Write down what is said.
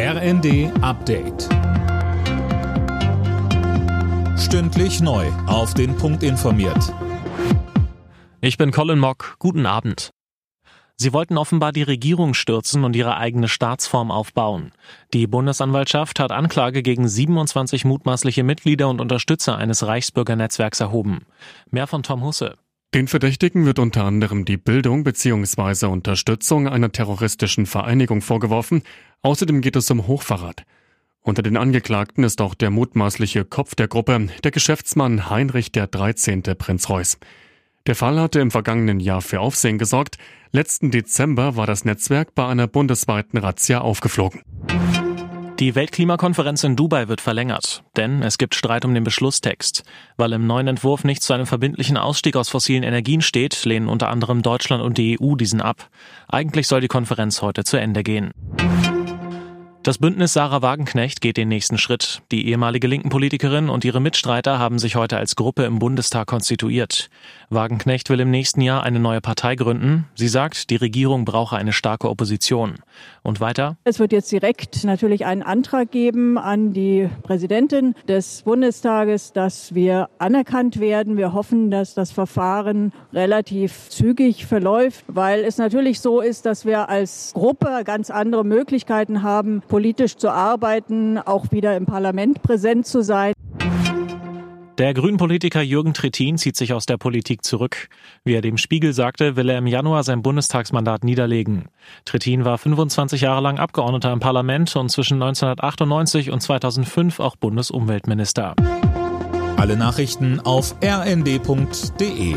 RND Update. Stündlich neu. Auf den Punkt informiert. Ich bin Colin Mock. Guten Abend. Sie wollten offenbar die Regierung stürzen und ihre eigene Staatsform aufbauen. Die Bundesanwaltschaft hat Anklage gegen 27 mutmaßliche Mitglieder und Unterstützer eines Reichsbürgernetzwerks erhoben. Mehr von Tom Husse. Den Verdächtigen wird unter anderem die Bildung bzw. Unterstützung einer terroristischen Vereinigung vorgeworfen. Außerdem geht es um Hochverrat. Unter den Angeklagten ist auch der mutmaßliche Kopf der Gruppe, der Geschäftsmann Heinrich der 13. Prinz Reuß. Der Fall hatte im vergangenen Jahr für Aufsehen gesorgt. Letzten Dezember war das Netzwerk bei einer bundesweiten Razzia aufgeflogen. Die Weltklimakonferenz in Dubai wird verlängert, denn es gibt Streit um den Beschlusstext. Weil im neuen Entwurf nicht zu einem verbindlichen Ausstieg aus fossilen Energien steht, lehnen unter anderem Deutschland und die EU diesen ab. Eigentlich soll die Konferenz heute zu Ende gehen. Das Bündnis Sarah Wagenknecht geht den nächsten Schritt. Die ehemalige linken Politikerin und ihre Mitstreiter haben sich heute als Gruppe im Bundestag konstituiert. Wagenknecht will im nächsten Jahr eine neue Partei gründen. Sie sagt, die Regierung brauche eine starke Opposition. Und weiter? Es wird jetzt direkt natürlich einen Antrag geben an die Präsidentin des Bundestages, dass wir anerkannt werden. Wir hoffen, dass das Verfahren relativ zügig verläuft, weil es natürlich so ist, dass wir als Gruppe ganz andere Möglichkeiten haben, politisch zu arbeiten, auch wieder im Parlament präsent zu sein. Der Grünen-Politiker Jürgen Trittin zieht sich aus der Politik zurück. Wie er dem Spiegel sagte, will er im Januar sein Bundestagsmandat niederlegen. Trittin war 25 Jahre lang Abgeordneter im Parlament und zwischen 1998 und 2005 auch Bundesumweltminister. Alle Nachrichten auf rnd.de